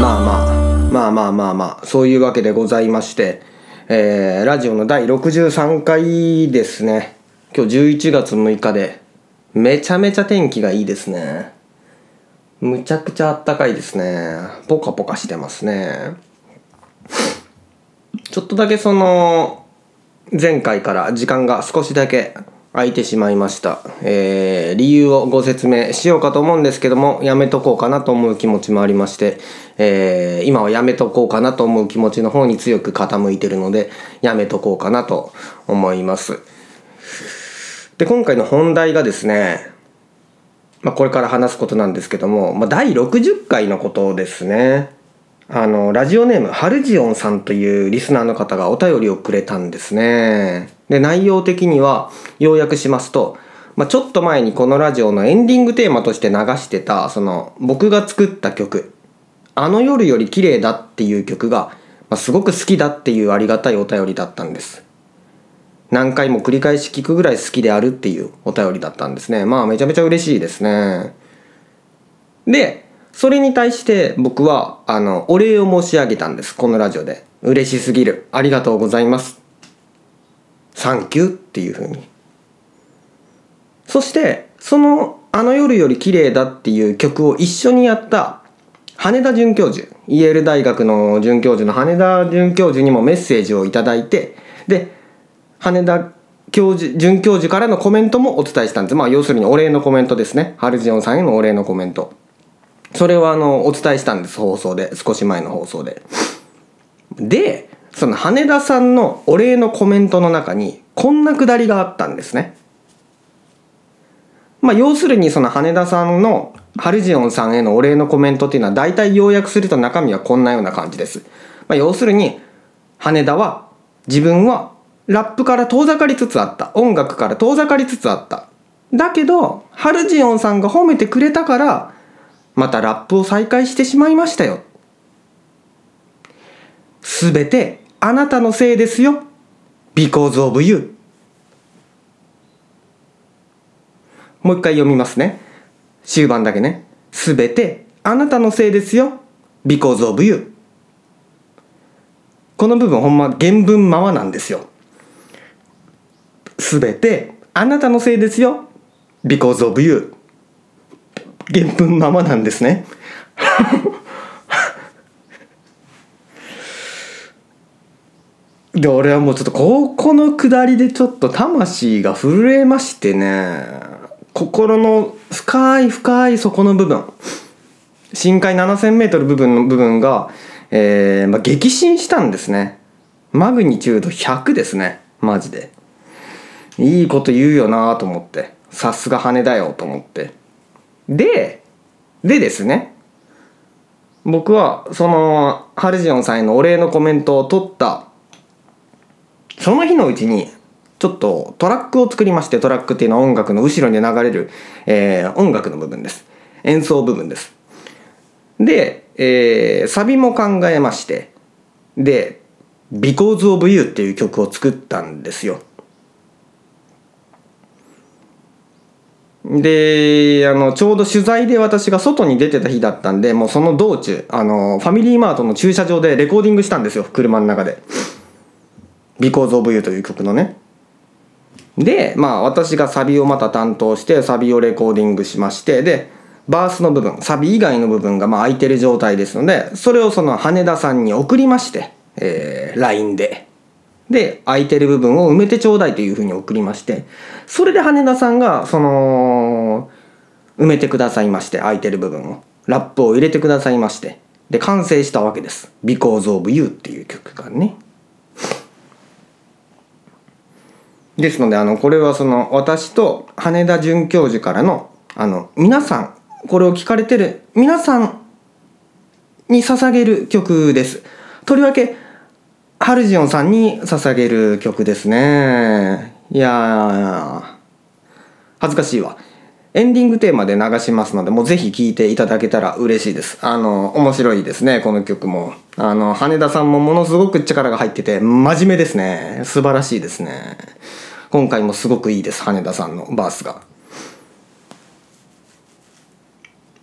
まあまあまあまあまあまあそういうわけでございまして、えーラジオの第63回ですね今日11月6日でめちゃめちゃ天気がいいですねむちゃくちゃあったかいですねポカポカしてますねちょっとだけその前回から時間が少しだけ空いてしまいました、えー理由をご説明しようかと思うんですけどもやめとこうかなと思う気持ちもありまして、えー今はやめとこうかなと思う気持ちの方に強く傾いてるのでやめとこうかなと思います。で今回の本題がですねまあ、これから話すことなんですけども、まあ、第60回のことですね。あのラジオネームハルジオンさんというリスナーの方がお便りをくれたんですね。で内容的には要約しますと、まあ、ちょっと前にこのラジオのエンディングテーマとして流してたその僕が作った曲「あの夜より綺麗だ」っていう曲が、まあ、すごく好きだっていうありがたいお便りだったんです。何回も繰り返し聞くぐらい好きであるっていうお便りだったんですね。まあめちゃめちゃ嬉しいですね。でそれに対して僕はあのお礼を申し上げたんです。このラジオで。嬉しすぎる。ありがとうございます。サンキューっていう風に。そしてその「あの夜より綺麗だ」っていう曲を一緒にやった羽田准教授。イェール大学の准教授の羽田准教授にもメッセージをいただいてで羽田教授准教授からのコメントもお伝えしたんです。まあ要するにお礼のコメントですね。ハルジオンさんへのお礼のコメント。それはあのお伝えしたんです放送で。少し前の放送で。でその羽田さんのお礼のコメントの中にこんなくだりがあったんですね。まあ要するにその羽田さんのハルジオンさんへのお礼のコメントっていうのは大体要約すると中身はこんなような感じです、まあ、要するに羽田は自分はラップから遠ざかりつつあった。音楽から遠ざかりつつあった。だけどハルジオンさんが褒めてくれたからまたラップを再開してしまいましたよ。すべてあなたのせいですよ。because of you もう一回読みますね。終盤だけね。すべてあなたのせいですよ。because of you この部分ほんま原文ままなんですよ。すべてあなたのせいですよ。because of you 原文ままなんですね。で俺はもうちょっとここの下りでちょっと魂が震えましてね。心の深い深い底の部分。深海 7000m 部分の部分が、えーまあ、激震したんですね。マグニチュード100ですね。マジで。いいこと言うよなと思って。さすが羽だよと思って。ででですね僕はそのハルジオンさんへのお礼のコメントを取ったその日のうちにちょっとトラックを作りましてトラックっていうのは音楽の後ろに流れる、えー音楽の部分です。演奏部分です。で、えーサビも考えましてで「Because of You」っていう曲を作ったんですよ。であのちょうど取材で私が外に出てた日だったんでもうその道中あのファミリーマートの駐車場でレコーディングしたんですよ車の中で「Because of You」という曲のね。でまあ私がサビをまた担当してサビをレコーディングしましてでバースの部分サビ以外の部分がまあ空いてる状態ですのでそれをその羽田さんに送りまして、えー LINE で。で空いてる部分を埋めてちょうだいというふうに送りましてそれで羽田さんがその埋めてくださいまして空いてる部分をラップを入れてくださいましてで完成したわけです「Because of You」っていう曲がね。ですのであのこれはその私と羽田准教授からのあの皆さんこれを聞かれてる皆さんに捧げる曲です。とりわけハルジオンさんに捧げる曲ですね。いやー恥ずかしいわ。エンディングテーマで流しますのでもうぜひ聴いていただけたら嬉しいです。あの面白いですねこの曲も。あの羽田さんもものすごく力が入ってて真面目ですね。素晴らしいですね。今回もすごくいいです羽田さんのバースが。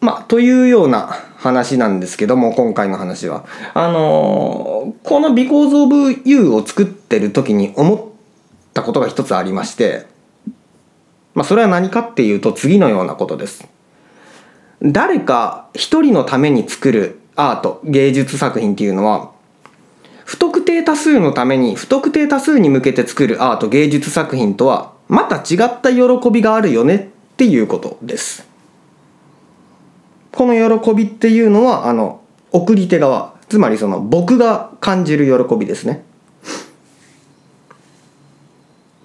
まあというような話なんですけども今回の話は。あのー、この「Because of You」を作ってる時に思ったことが一つありましてまあそれは何かっていうと次のようなことです。誰か一人のために作るアート芸術作品っていうのは不特定多数のために不特定多数に向けて作るアート芸術作品とはまた違った喜びがあるよねっていうことです。この喜びっていうのはあの送り手側つまりその僕が感じる喜びですね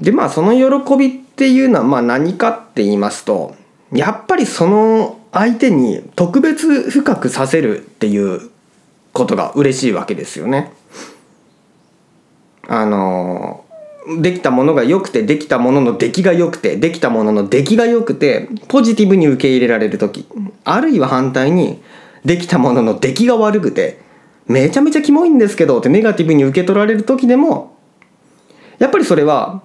でまあその喜びっていうのはまあ何かって言いますとやっぱりその相手に特別深くさせるっていうことが嬉しいわけですよね。あのできたものが良くてできたものの出来が良くてできたものの出来が良くてポジティブに受け入れられる時あるいは反対にできたものの出来が悪くてめちゃめちゃキモいんですけどってネガティブに受け取られる時でもやっぱりそれは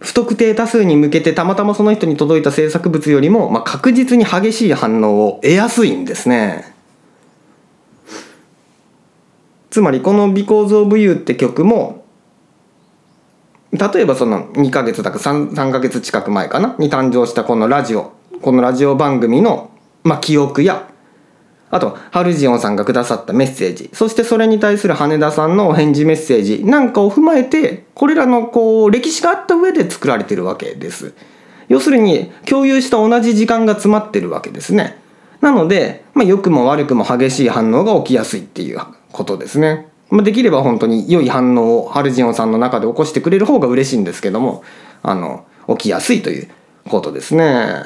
不特定多数に向けてたまたまその人に届いた制作物よりも、まあ、確実に激しい反応を得やすいんですね。つまりこの「Because of You」って曲も例えばその2ヶ月だか 3, 3ヶ月近く前かな？に誕生したこのラジオこのラジオ番組の、まあ、記憶やあとハルジオンさんがくださったメッセージ。そしてそれに対する羽田さんのお返事メッセージ。なんかを踏まえてこれらのこう歴史があった上で作られてるわけです。要するに共有した同じ時間が詰まってるわけですね。なので、まあ、良くも悪くも激しい反応が起きやすいっていうことですね、ま、できれば本当に良い反応をハルジオンさんの中で起こしてくれる方が嬉しいんですけどもあの起きやすいということですね。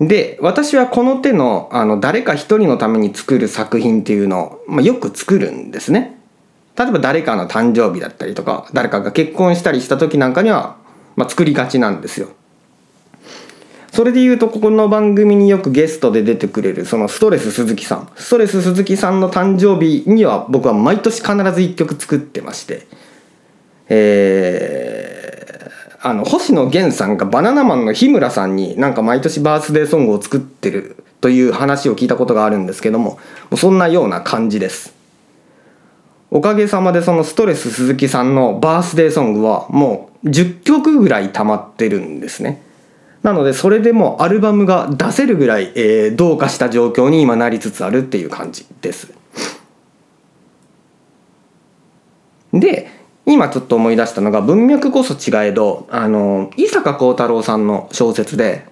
で私はこの手のあの誰か一人のために作る作品っていうのを、まあ、よく作るんですね。例えば誰かの誕生日だったりとか誰かが結婚したりした時なんかには、まあ、作りがちなんですよ。それで言うとここの番組によくゲストで出てくれるそのストレス鈴木さんストレス鈴木さんの誕生日には僕は毎年必ず1曲作ってましてえーあの星野源さんがバナナマンの日村さんになんか毎年バースデーソングを作ってるという話を聞いたことがあるんですけどもそんなような感じです。おかげさまでそのストレス鈴木さんのバースデーソングはもう10曲ぐらい溜まってるんですね。なのでそれでもアルバムが出せるぐらい、えー、どうかした状況に今なりつつあるっていう感じです。で今ちょっと思い出したのが文脈こそ違えどあの伊坂幸太郎さんの小説で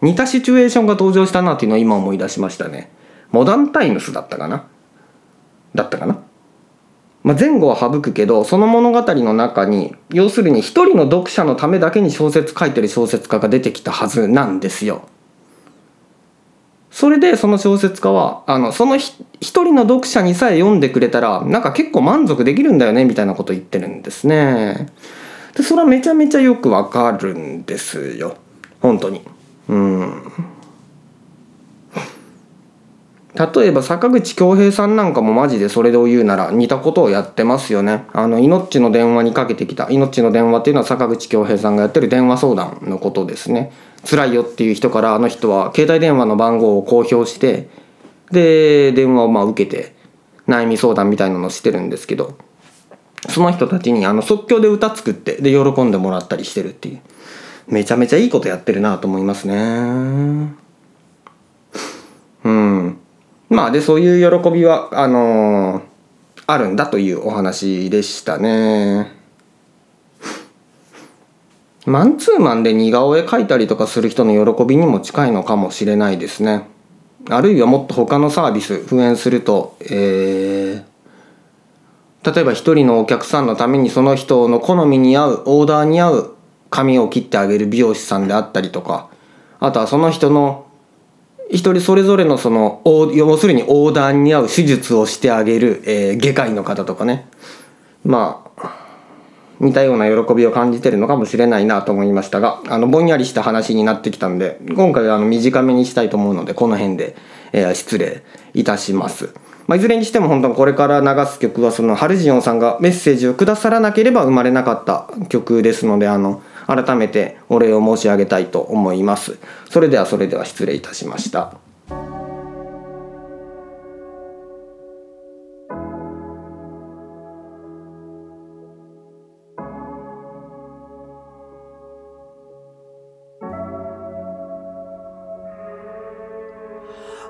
似たシチュエーションが登場したなっていうのを今思い出しましたね。モダンタイムスだったかな？だったかな、まあ、前後は省くけどその物語の中に要するに一人の読者のためだけに小説書いてる小説家が出てきたはずなんですよ。それでその小説家はあのその一人の読者にさえ読んでくれたらなんか結構満足できるんだよねみたいなこと言ってるんですね。でそれはめちゃめちゃよくわかるんですよ本当に。うん例えば坂口恭平さんなんかもマジでそれを言うなら似たことをやってますよね。あの、命の電話にかけてきた。命の電話っていうのは坂口恭平さんがやってる電話相談のことですね。辛いよっていう人からあの人は携帯電話の番号を公表してで電話をまあ受けて悩み相談みたいなのをしてるんですけどその人たちにあの即興で歌作ってで喜んでもらったりしてるっていうめちゃめちゃいいことやってるなと思いますねうんまあでそういう喜びはあのー、あるんだというお話でしたねマンツーマンで似顔絵描いたりとかする人の喜びにも近いのかもしれないですね。あるいはもっと他のサービス復縁すると、えー、例えば一人のお客さんのためにその人の好みに合うオーダーに合う髪を切ってあげる美容師さんであったりとかあとはその人の一人それぞれのその要するにオーダーに合う手術をしてあげる、えー、外科医の方とかねまあ似たような喜びを感じてるのかもしれないなと思いましたがあのぼんやりした話になってきたんで今回はあの短めにしたいと思うのでこの辺で、えー、失礼いたします。まあ、いずれにしても本当にこれから流す曲はそのハルジオンさんがメッセージをくださらなければ生まれなかった曲ですのであの改めてお礼を申し上げたいと思います。それではそれでは失礼いたしました。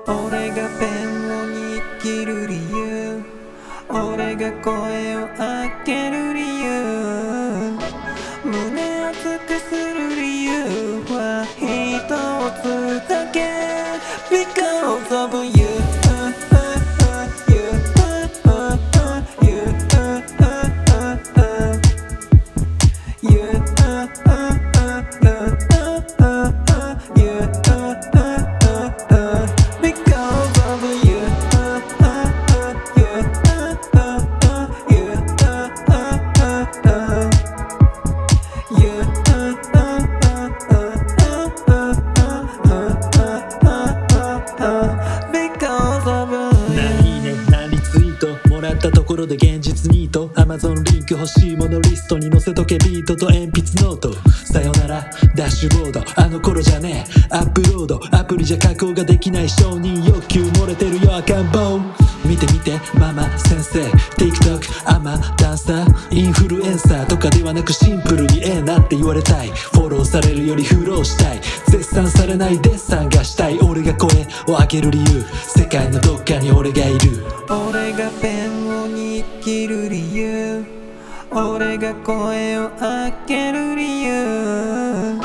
俺がペンを握る理由。俺が声を上げる理由。Because of you. ろで現実ニート Amazon リンク欲しいものリストに載せとけビートと鉛筆ノート。さよならダッシュボード。あの頃じゃねえ。アップロード。アプリじゃ加工ができない承認欲求漏れてるよ赤ん坊。見て見て。ママ先生。TikTok アマダンサー。インフルエンサーとかではなくシンプルにええなって言われたい。フォローされるよりフローしたい。絶賛されないデッサンがしたい。俺が声を上げる理由。世界のどっかに俺がいる。俺がペン生きる理由。俺が声を上げる理由。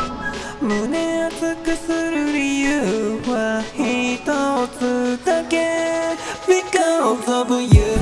胸熱くする理由は一つだけ Because of You